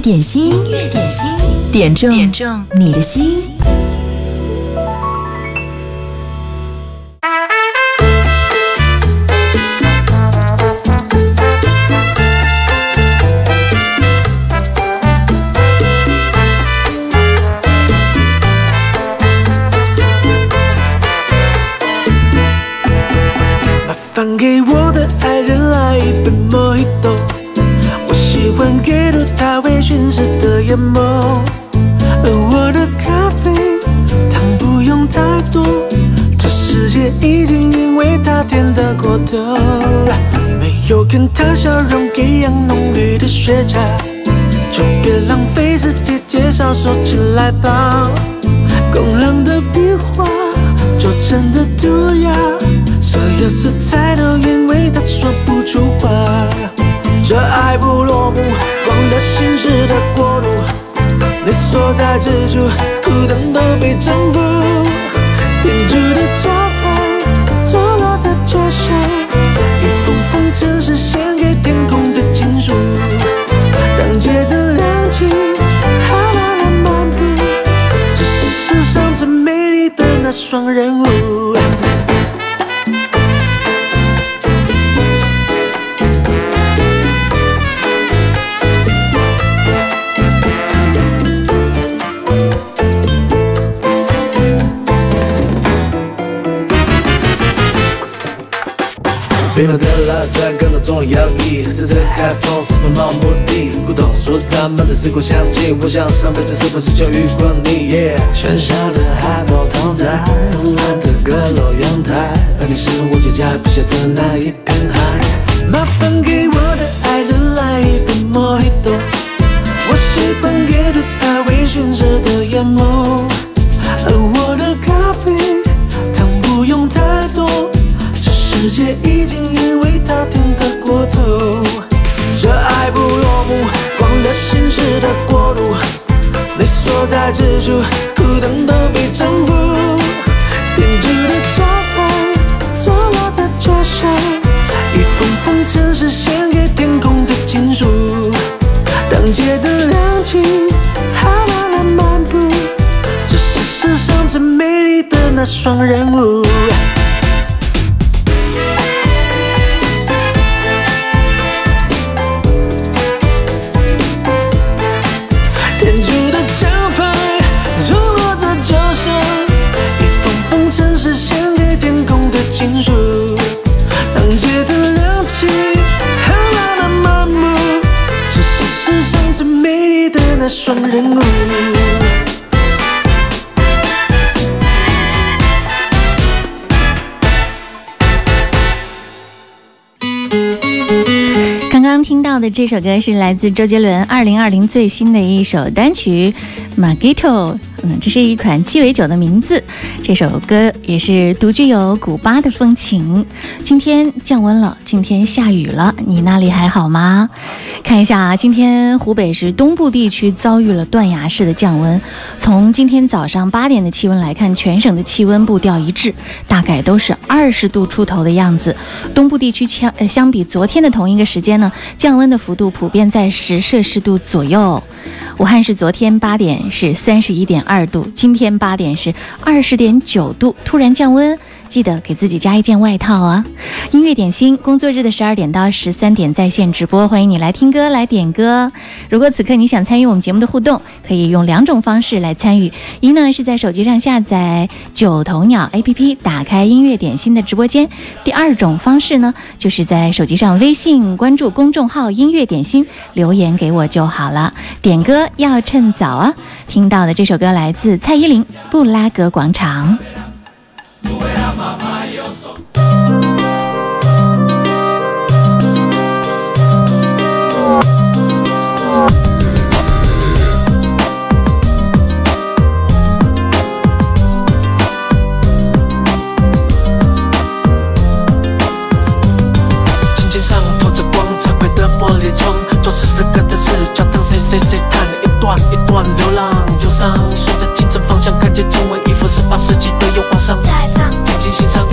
乐点心，音乐点心，点中点中你的心。他笑容一样浓郁的雪茄，就别浪费时间介绍，说起来吧。工人的笔画就真的涂鸦，所有色彩都因为他说不出话。这爱不落幕，光的心事的国度，你所在之处，苦等都被征服。天主的招双人舞。摇曳，在这海风四分漫无目的。古董说他们在时光相近，我想上辈子是不是就遇过你？Yeah，喧嚣的海报躺在慵懒的阁楼阳台，而你是我脚下笔下的那一片海。麻烦给我的爱人来一杯莫吉托，我喜欢阅读它微醺时的眼眸，而我的咖啡糖不用太多，这世界在之处，孤单都被征服。天主的招牌坐落在桥上。一封封城市献给天空的情书，当街灯亮起，好慢的漫步，这是世上最美丽的那双人舞。刚刚听到的这首歌是来自周杰伦二零二零最新的一首单曲《Magito》。嗯，这是一款鸡尾酒的名字。这首歌也是独具有古巴的风情。今天降温了，今天下雨了，你那里还好吗？看一下啊，今天湖北是东部地区遭遇了断崖式的降温。从今天早上八点的气温来看，全省的气温步调一致，大概都是二十度出头的样子。东部地区相呃相比昨天的同一个时间呢，降温的幅度普遍在十摄氏度左右。武汉市昨天八点是三十一点二度，今天八点是二十点九度，突然降温。记得给自己加一件外套啊！音乐点心，工作日的十二点到十三点在线直播，欢迎你来听歌来点歌。如果此刻你想参与我们节目的互动，可以用两种方式来参与：一呢是在手机上下载九头鸟 APP，打开音乐点心的直播间；第二种方式呢，就是在手机上微信关注公众号“音乐点心”，留言给我就好了。点歌要趁早啊！听到的这首歌来自蔡依林《布拉格广场》。琴键上透着光，彩绘的玻璃窗，装饰这个的是教堂，谁谁谁弹一段一段流浪。忧伤，顺着精神方向，看见经文一幅十八世纪的油画上，在放，静静欣赏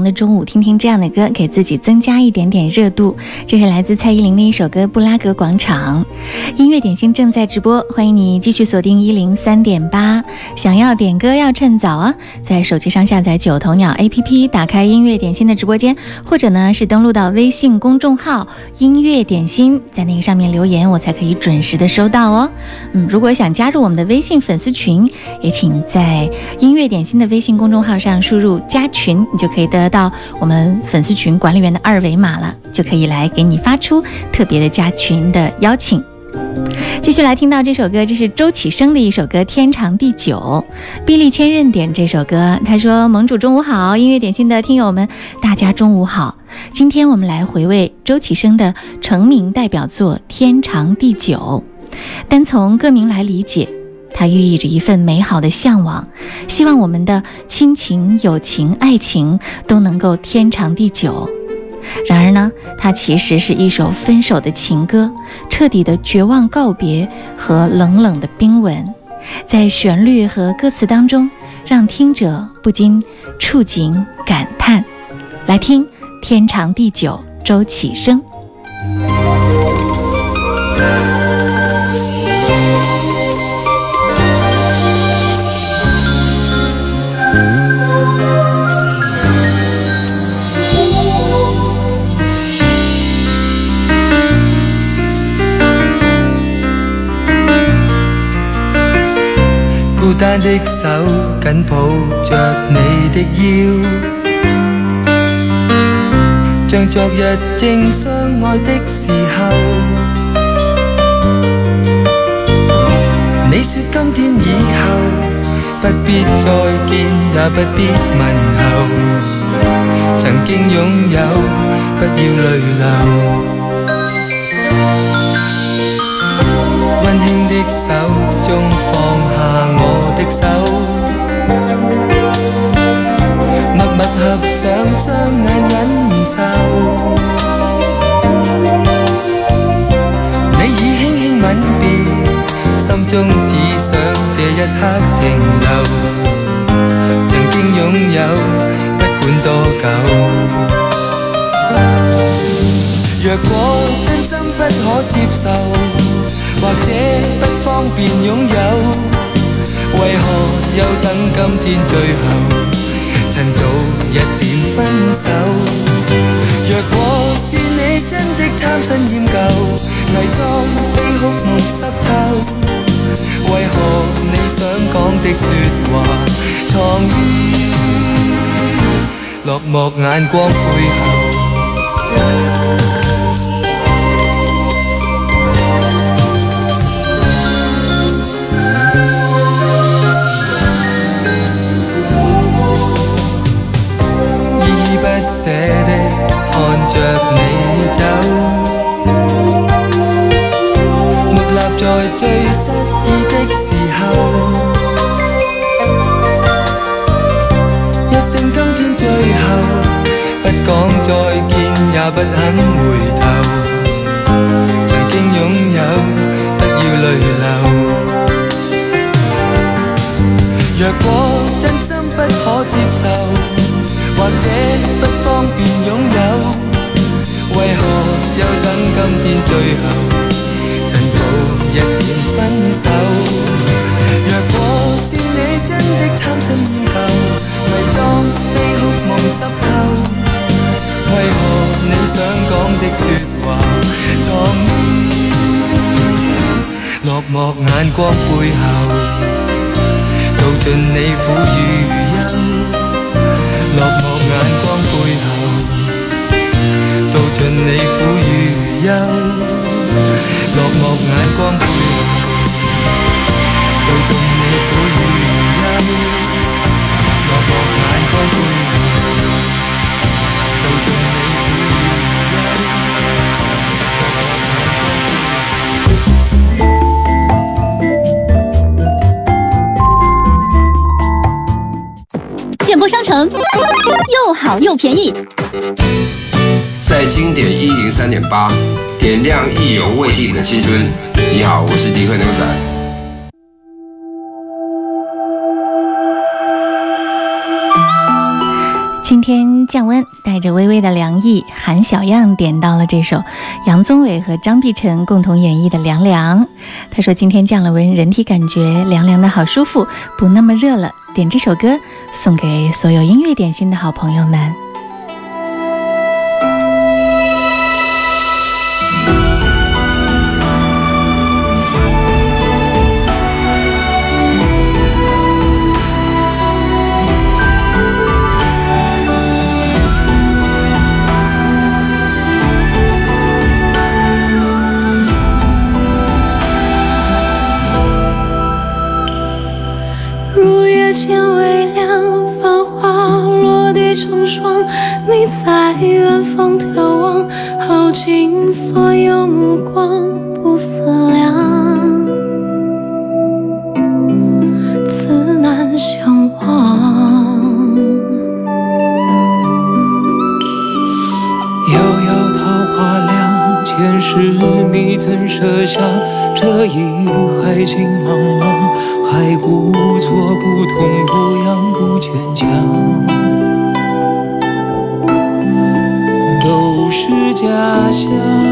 凉的中午，听听这样的歌，给自己增加一点点热度。这是来自蔡依林的一首歌《布拉格广场》。音乐点心正在直播，欢迎你继续锁定一零三点八。想要点歌要趁早啊，在手机上下载九头鸟 APP，打开音乐点心的直播间，或者呢是登录到微信公众号“音乐点心”，在那个上面留言，我才可以准时的收到哦。嗯，如果想加入我们的微信粉丝群，也请在音乐点心的微信公众号上输入“加群”，你就可以得到我们粉丝群管理员的二维码了，就可以来给你发出特别的加群的邀请。继续来听到这首歌，这是周启生的一首歌《天长地久》。臂力千仞点这首歌，他说：“盟主中午好，音乐点心的听友们，大家中午好。今天我们来回味周启生的成名代表作《天长地久》。单从歌名来理解，它寓意着一份美好的向往，希望我们的亲情、友情、爱情都能够天长地久。然而呢，它其实是一首分手的情歌，彻底的绝望告别和冷冷的冰吻，在旋律和歌词当中，让听者不禁触景感叹。来听《天长地久》，周启生。單的手緊抱着你的腰，像昨日正相愛的時候。你說今天以後不必再見，也不必問候，曾經擁有，不要淚流。溫馨的手中放下 sâu mặt bạc hợp sáng sáng ngàn nhánh sao 你已輕輕吻別，心中只想這一刻停留。曾經擁有，不管多久。若果真心不可接受，或者不方便擁有。为何又等今天最后，趁早一点分手？若果是你真的贪新厌旧，伪装悲哭梦湿透，为何你想讲的说话，藏于落寞眼光背后？不捨的看着你走，木立在最失意的時候，一聲今天最後，不講再見也不肯回頭，曾經擁有，不要淚流。若果真心不可接受。或者不方便擁有，為何又等今天最後，趁早一點分手？若果是你真的貪新厭舊，偽裝悲哭夢濕透，為何你想講的說話，藏於落寞眼光背後，道盡你苦與憂。你苦與憂。落寞眼光背後，道盡你苦與憂。落寞眼光背後，道盡你苦與憂。电波商城又好又便宜，在经典一零三点八，点亮意犹未尽的青春。你好，我是迪克牛仔。今天降温，带着微微的凉意，韩小样点到了这首杨宗纬和张碧晨共同演绎的《凉凉》。他说：“今天降了温，人体感觉凉凉的好舒服，不那么热了。”点这首歌送给所有音乐点心的好朋友们。你在远方眺望，耗尽所有目光，不思量，自难相忘。遥遥桃花凉，前世你怎舍下？这一海情茫茫，还故作不痛不痒不坚强，家乡。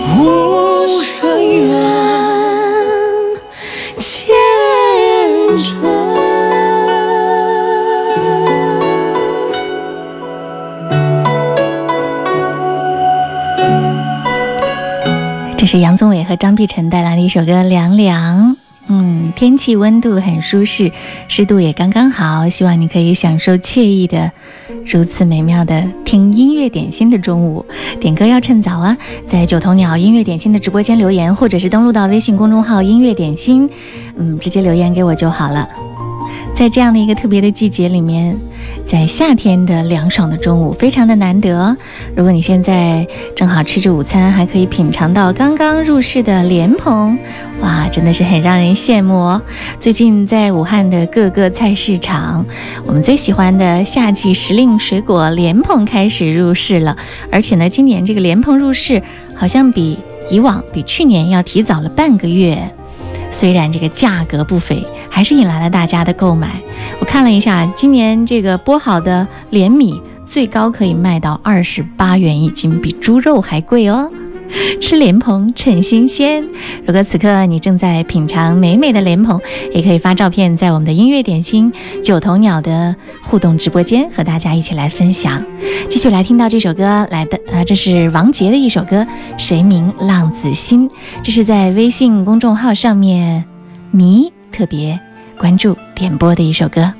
无声远，前尘。这是杨宗纬和张碧晨带来的一首歌《凉凉》。嗯，天气温度很舒适，湿度也刚刚好，希望你可以享受惬意的、如此美妙的听音乐点心的中午。点歌要趁早啊，在九头鸟音乐点心的直播间留言，或者是登录到微信公众号“音乐点心”，嗯，直接留言给我就好了。在这样的一个特别的季节里面，在夏天的凉爽的中午，非常的难得。如果你现在正好吃着午餐，还可以品尝到刚刚入市的莲蓬，哇，真的是很让人羡慕哦。最近在武汉的各个菜市场，我们最喜欢的夏季时令水果莲蓬开始入市了，而且呢，今年这个莲蓬入市好像比以往、比去年要提早了半个月。虽然这个价格不菲，还是引来了大家的购买。我看了一下，今年这个剥好的莲米最高可以卖到二十八元一斤，比猪肉还贵哦。吃莲蓬趁新鲜。如果此刻你正在品尝美美的莲蓬，也可以发照片在我们的音乐点心九头鸟的互动直播间和大家一起来分享。继续来听到这首歌来的，呃，这是王杰的一首歌《谁明浪子心》，这是在微信公众号上面迷特别关注点播的一首歌。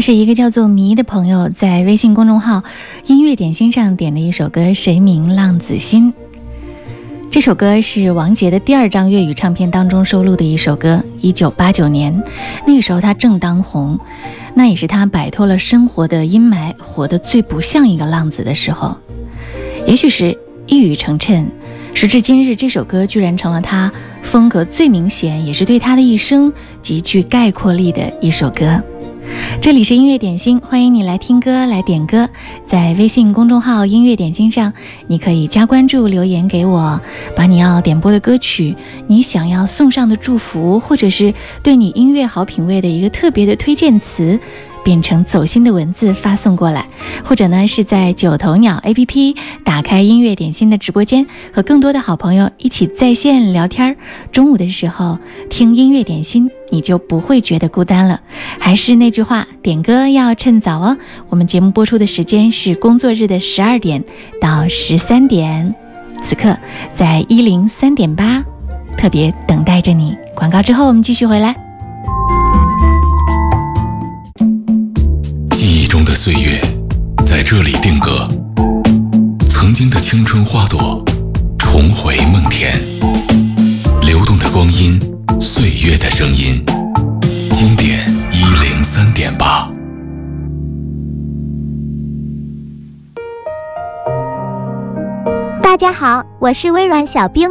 是一个叫做迷的朋友在微信公众号“音乐点心”上点的一首歌《谁明浪子心》。这首歌是王杰的第二张粤语唱片当中收录的一首歌，一九八九年，那个时候他正当红，那也是他摆脱了生活的阴霾，活得最不像一个浪子的时候。也许是一语成谶，时至今日，这首歌居然成了他风格最明显，也是对他的一生极具概括力的一首歌。这里是音乐点心，欢迎你来听歌、来点歌。在微信公众号“音乐点心”上，你可以加关注、留言给我，把你要点播的歌曲、你想要送上的祝福，或者是对你音乐好品味的一个特别的推荐词，变成走心的文字发送过来，或者呢是在九头鸟 APP 打开音乐点心的直播间，和更多的好朋友一起在线聊天儿。中午的时候听音乐点心，你就不会觉得孤单了。还是那句话，点歌要趁早哦。我们节目播出的时间是工作日的十二点到十三点，此刻在一零三点八，特别等待着你。广告之后，我们继续回来。中的岁月，在这里定格。曾经的青春花朵，重回梦田。流动的光阴，岁月的声音。经典一零三点八。大家好，我是微软小冰。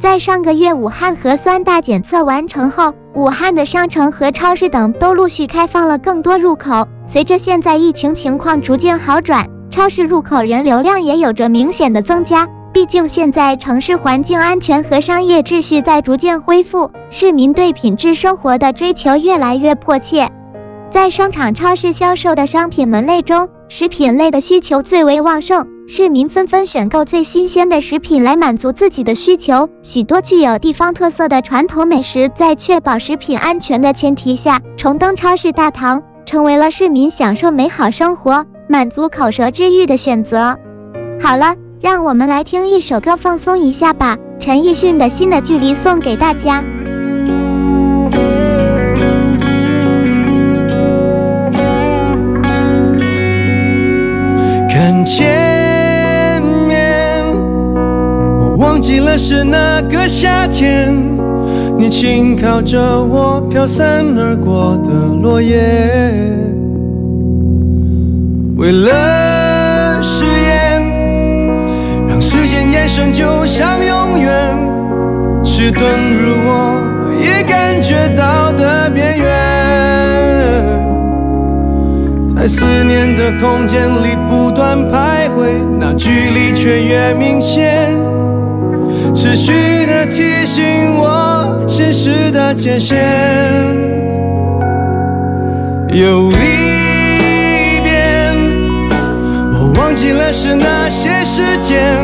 在上个月武汉核酸大检测完成后，武汉的商城和超市等都陆续开放了更多入口。随着现在疫情情况逐渐好转，超市入口人流量也有着明显的增加。毕竟现在城市环境安全和商业秩序在逐渐恢复，市民对品质生活的追求越来越迫切。在商场、超市销售的商品门类中，食品类的需求最为旺盛，市民纷纷选购最新鲜的食品来满足自己的需求。许多具有地方特色的传统美食，在确保食品安全的前提下，重登超市大堂，成为了市民享受美好生活、满足口舌之欲的选择。好了，让我们来听一首歌放松一下吧。陈奕迅的《新的距离》送给大家。看见忘记了是那个夏天，你轻靠着我飘散而过的落叶。为了誓言，让时间延伸就像永远，迟钝如我也感觉到的边缘。在思念的空间里不断徘徊，那距离却越明显，持续的提醒我现实的界限。有一遍，我忘记了是哪些时间，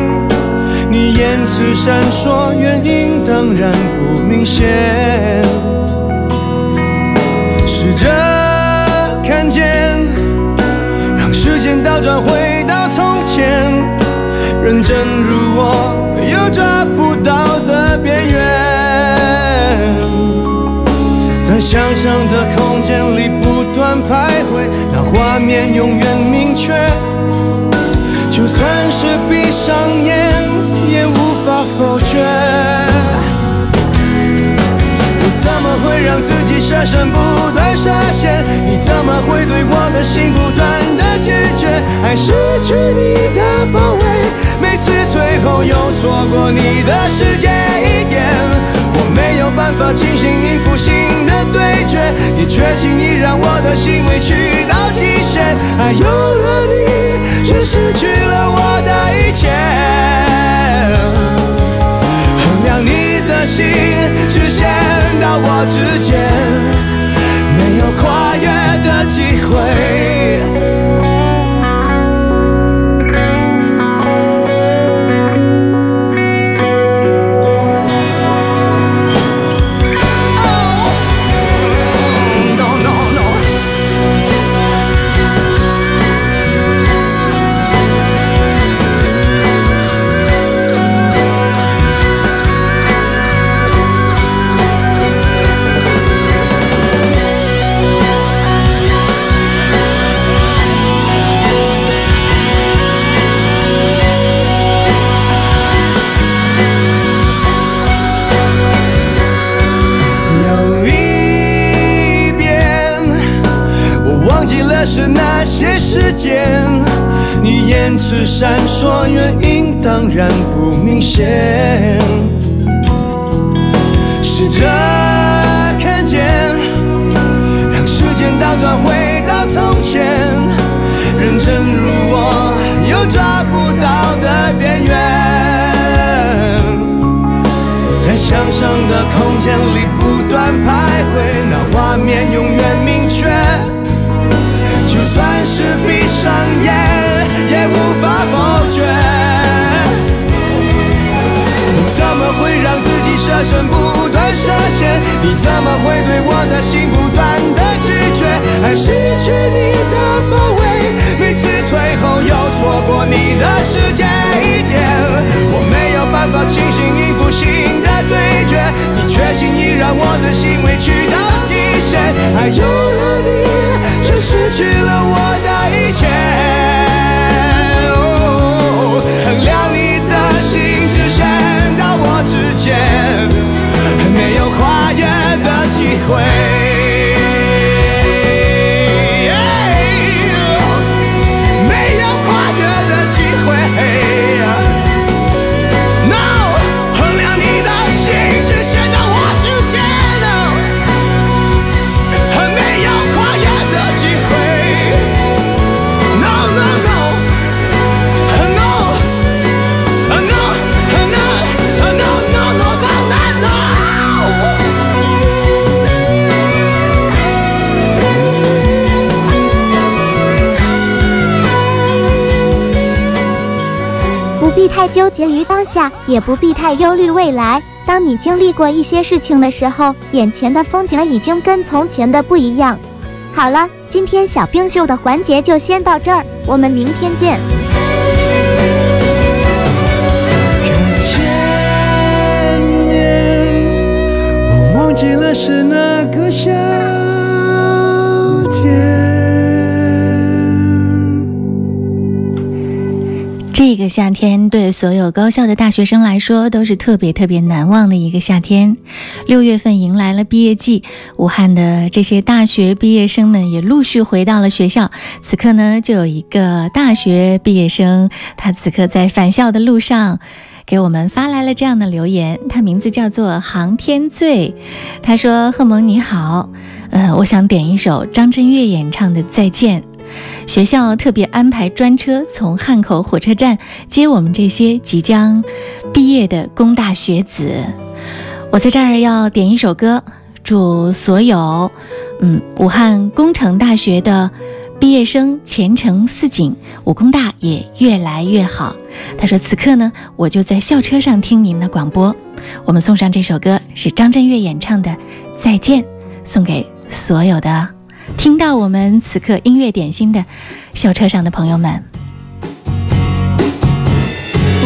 你言辞闪烁，原因当然不明显。试着看见。让时间倒转回到从前，认真如我又抓不到的边缘，在想象的空间里不断徘徊，那画面永远明确。就算是闭上眼，也无法否决。我怎么会让自己设身不断设限？你怎么会对我的心不断的拒绝？爱失去你的包围，每次退后又错过你的世界一点。我没有办法清醒应付新的对决，你却轻易让我的心委屈到极限。爱有了你，却失去了我的一切。衡量你的心，只限到我之间，没有跨越的机会。时间，你言辞闪烁，原因当然不明显。试着看见，让时间倒转回到从前，认真如我又抓不到的边缘。在想象的空间里不断徘徊，那画面永远法否决。你怎么会让自己设身不断设限？你怎么会对我的心不断的拒绝？还失去你的包围，每次退后又错过你的世界一点。我没有办法清醒应付新的对决，你却轻易让我的心委屈到极限。爱有了你，却失去了我的一切。衡量你的心，只剩到我之间，没有跨越的机会。不必太纠结于当下，也不必太忧虑未来。当你经历过一些事情的时候，眼前的风景已经跟从前的不一样。好了，今天小冰秀的环节就先到这儿，我们明天见。我忘记了是哪个夏天。这个夏天对所有高校的大学生来说都是特别特别难忘的一个夏天。六月份迎来了毕业季，武汉的这些大学毕业生们也陆续回到了学校。此刻呢，就有一个大学毕业生，他此刻在返校的路上。给我们发来了这样的留言，他名字叫做航天醉。他说：“贺萌你好，呃，我想点一首张震岳演唱的《再见》。学校特别安排专车从汉口火车站接我们这些即将毕业的工大学子。我在这儿要点一首歌，祝所有嗯武汉工程大学的毕业生前程似锦，武工大也越来越好。”他说：“此刻呢，我就在校车上听您的广播。我们送上这首歌，是张震岳演唱的《再见》，送给所有的听到我们此刻音乐点心的校车上的朋友们。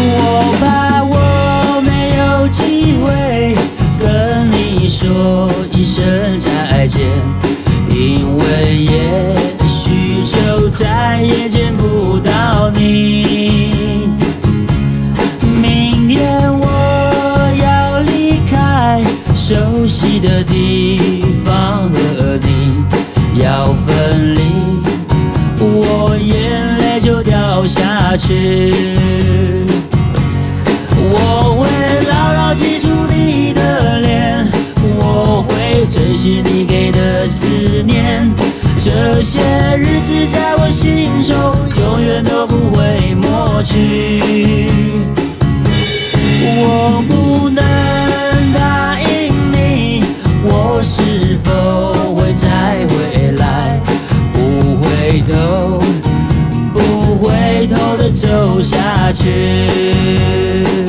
我怕我没有机会跟你说一声再见，因为也许就再也见不到你。明天我要离开熟悉的地方和要分离，我眼泪就掉下去。我会牢牢记住你的脸，我会珍惜你给的思念。这些日子在我心中永远都不会抹去。我不能下去。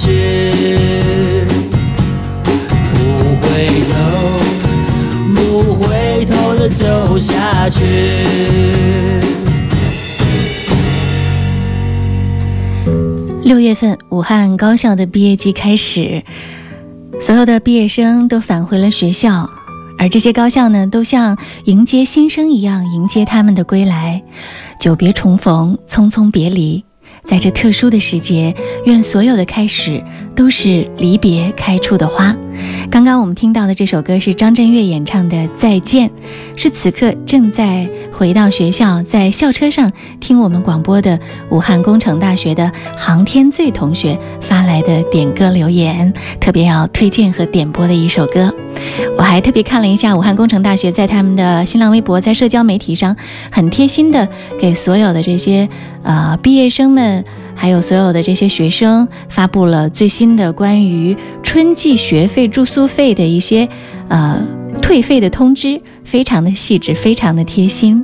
去。不回头，不回头的走下去。六月份，武汉高校的毕业季开始，所有的毕业生都返回了学校，而这些高校呢，都像迎接新生一样迎接他们的归来。久别重逢，匆匆别离，在这特殊的时节，愿所有的开始都。是离别开出的花。刚刚我们听到的这首歌是张震岳演唱的《再见》，是此刻正在回到学校，在校车上听我们广播的武汉工程大学的航天醉同学发来的点歌留言，特别要推荐和点播的一首歌。我还特别看了一下武汉工程大学在他们的新浪微博，在社交媒体上很贴心的给所有的这些呃毕业生们。还有所有的这些学生发布了最新的关于春季学费、住宿费的一些呃退费的通知，非常的细致，非常的贴心。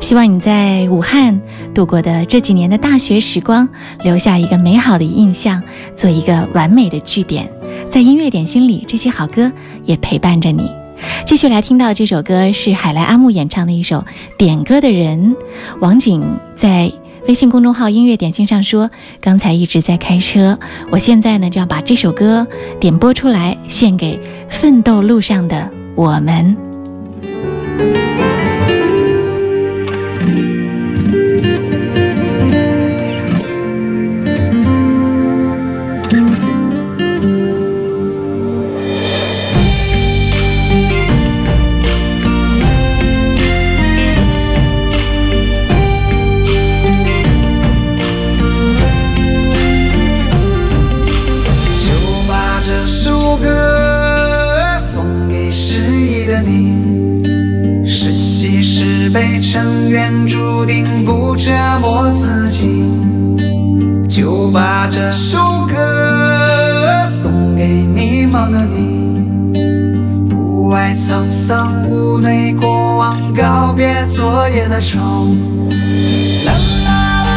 希望你在武汉度过的这几年的大学时光，留下一个美好的印象，做一个完美的句点。在音乐点心里，这些好歌也陪伴着你。继续来听到这首歌是海来阿木演唱的一首《点歌的人》，王景在。微信公众号“音乐点心”上说：“刚才一直在开车，我现在呢就要把这首歌点播出来，献给奋斗路上的我们。”尘，缘注定不折磨自己。就把这首歌送给迷茫的你，屋外沧桑，屋内过往，告别昨夜的愁。啦啦啦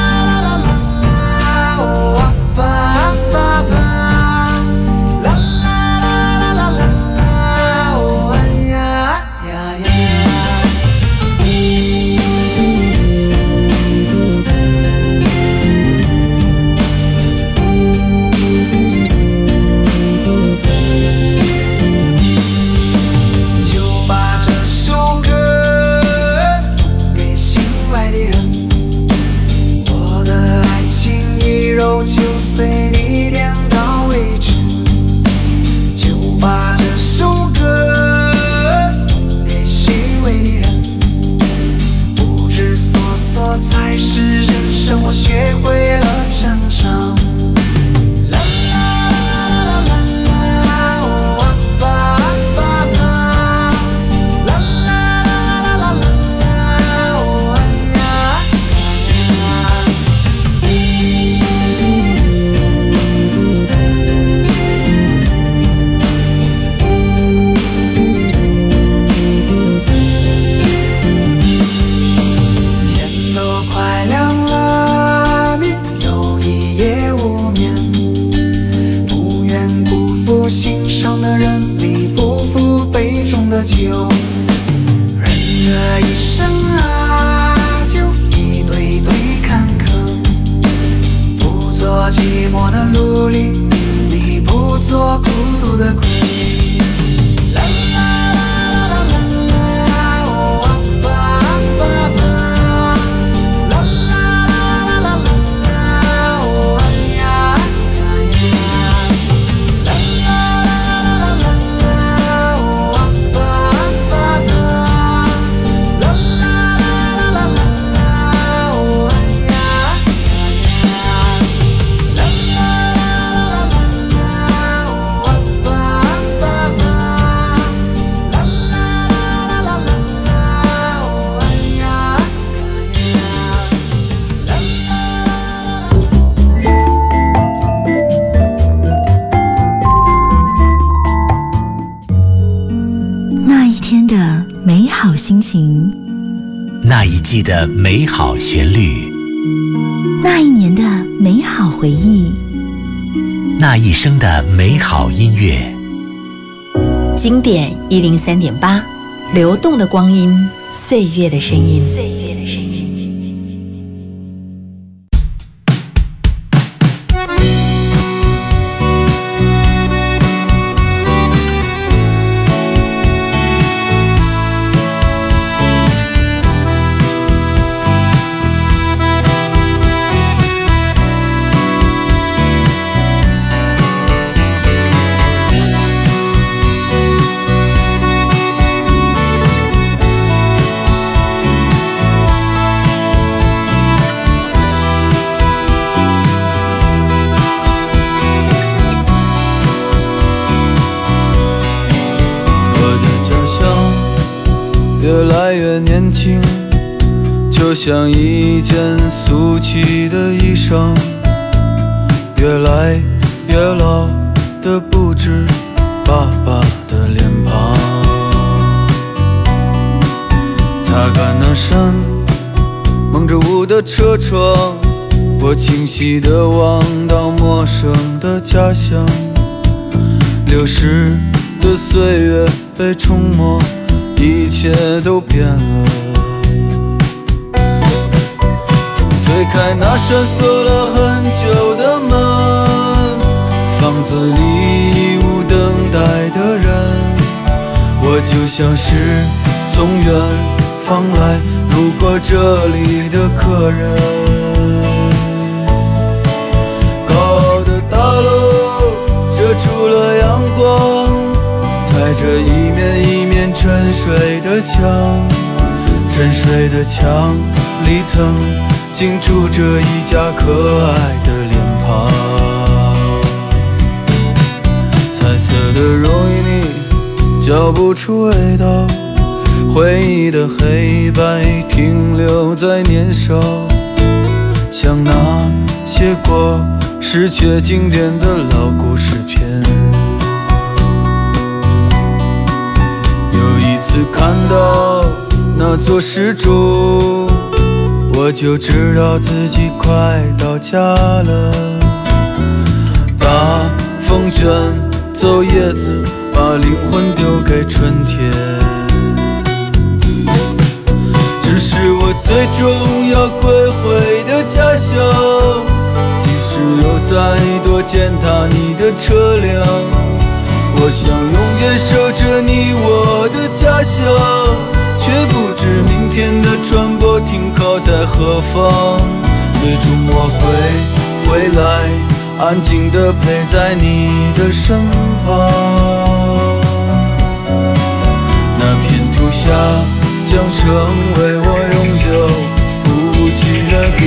学会那一季的美好旋律，那一年的美好回忆，那一生的美好音乐。经典一零三点八，流动的光阴，岁月的声音。流逝的岁月被冲没，一切都变了。推开那扇锁了很久的门，房子里已无等待的人，我就像是从远方来路过这里的客人。遮住了阳光，踩着一面一面沉睡的墙，沉睡的墙里曾经住着一家可爱的脸庞。彩色的容易腻，嚼不出味道。回忆的黑白停留在年少，像那些过时却经典的老故事次看到那座石柱，我就知道自己快到家了。大风卷走叶子，把灵魂丢给春天。这是我最终要归回的家乡，即使有再多践踏你的车辆，我想永远守着你我的家乡，却不知明天的船舶停靠在何方。最终我会回来，安静地陪在你的身旁。那片土下将成为我永久不弃的地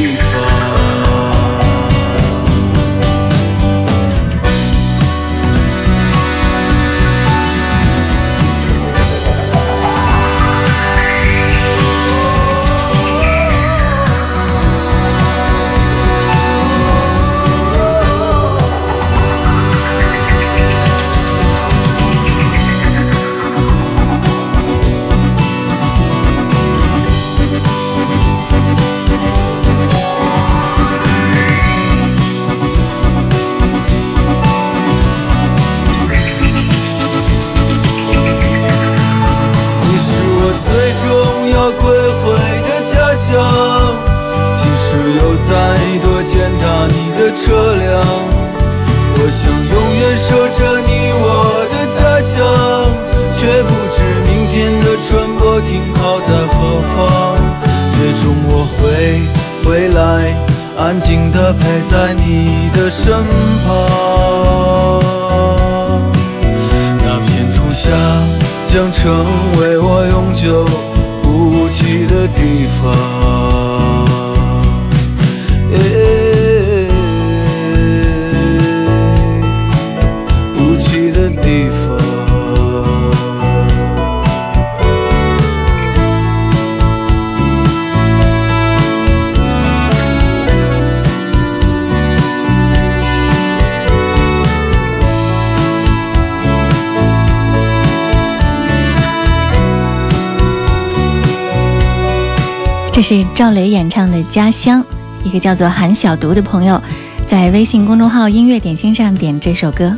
赵雷演唱的《家乡》，一个叫做韩小读的朋友在微信公众号“音乐点心”上点这首歌。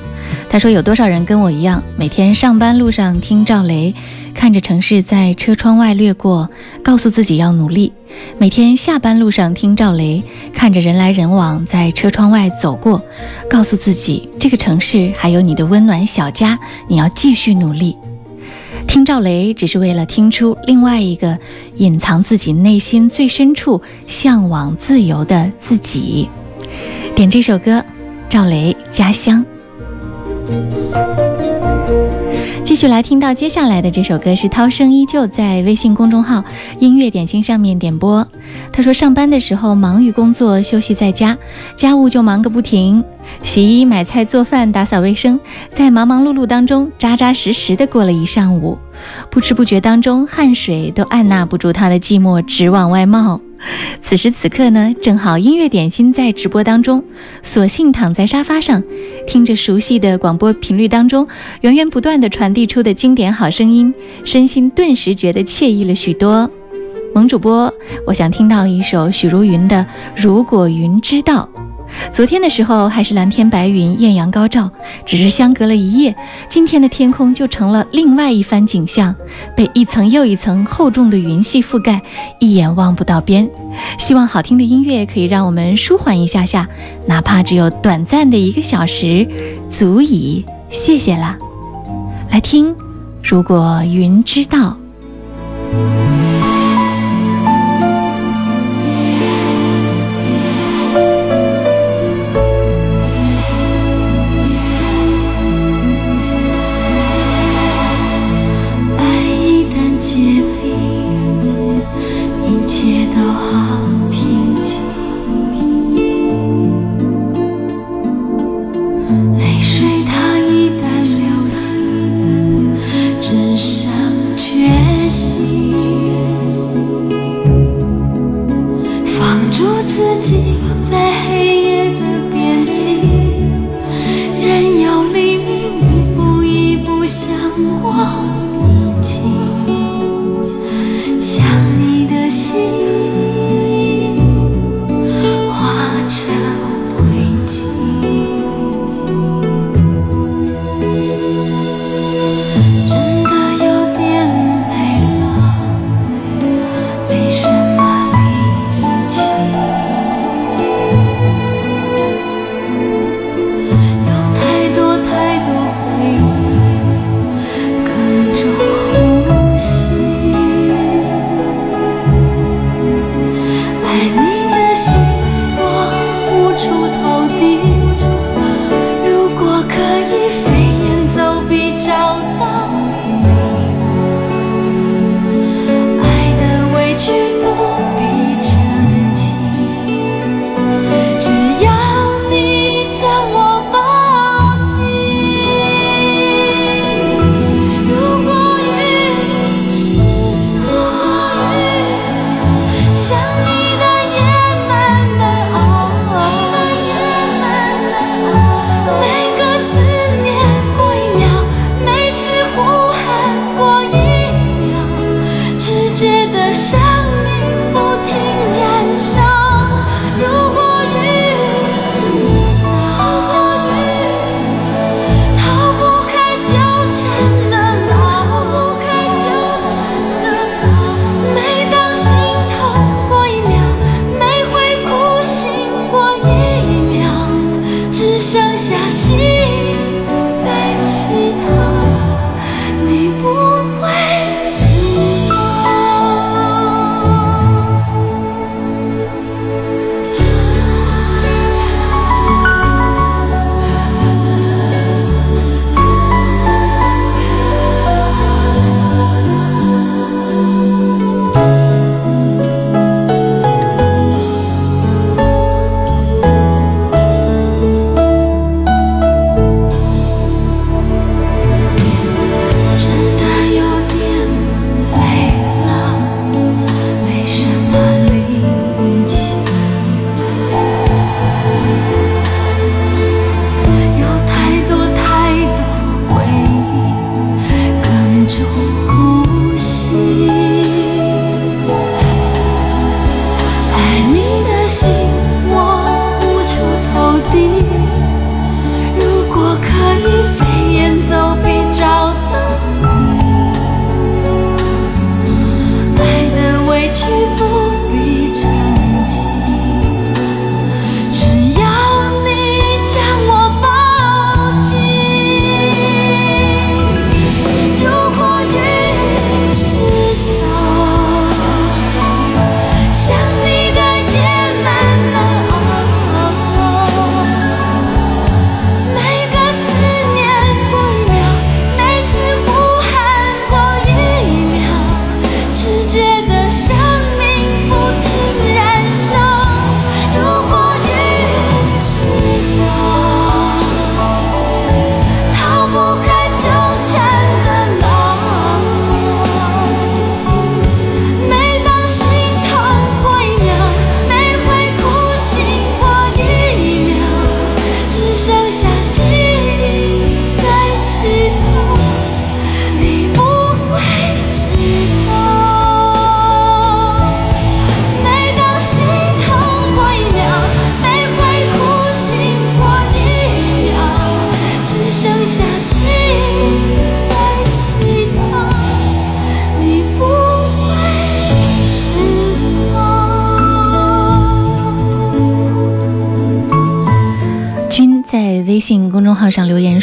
他说：“有多少人跟我一样，每天上班路上听赵雷，看着城市在车窗外掠过，告诉自己要努力；每天下班路上听赵雷，看着人来人往在车窗外走过，告诉自己这个城市还有你的温暖小家，你要继续努力。”听赵雷只是为了听出另外一个隐藏自己内心最深处向往自由的自己。点这首歌，赵雷《家乡》。继续来听到接下来的这首歌是涛声依旧在微信公众号“音乐点心”上面点播。他说，上班的时候忙于工作，休息在家，家务就忙个不停，洗衣、买菜、做饭、打扫卫生，在忙忙碌碌当中扎扎实实的过了一上午。不知不觉当中，汗水都按捺不住他的寂寞，直往外冒。此时此刻呢，正好音乐点心在直播当中，索性躺在沙发上，听着熟悉的广播频率当中源源不断的传递出的经典好声音，身心顿时觉得惬意了许多。萌主播，我想听到一首许茹芸的《如果云知道》。昨天的时候还是蓝天白云、艳阳高照，只是相隔了一夜，今天的天空就成了另外一番景象，被一层又一层厚重的云系覆盖，一眼望不到边。希望好听的音乐可以让我们舒缓一下下，哪怕只有短暂的一个小时，足以。谢谢了。来听，如果云知道。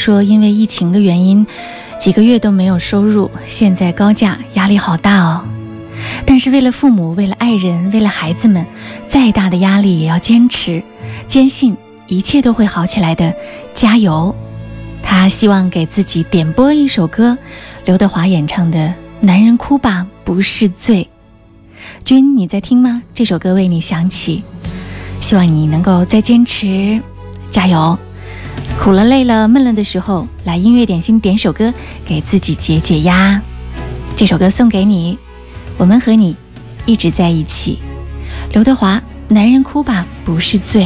说，因为疫情的原因，几个月都没有收入，现在高价，压力好大哦。但是为了父母，为了爱人，为了孩子们，再大的压力也要坚持，坚信一切都会好起来的，加油！他希望给自己点播一首歌，刘德华演唱的《男人哭吧不是罪》。君，你在听吗？这首歌为你响起，希望你能够再坚持，加油！苦了、累了、闷了的时候，来音乐点心点首歌，给自己解解压。这首歌送给你，我们和你一直在一起。刘德华，《男人哭吧不是罪》。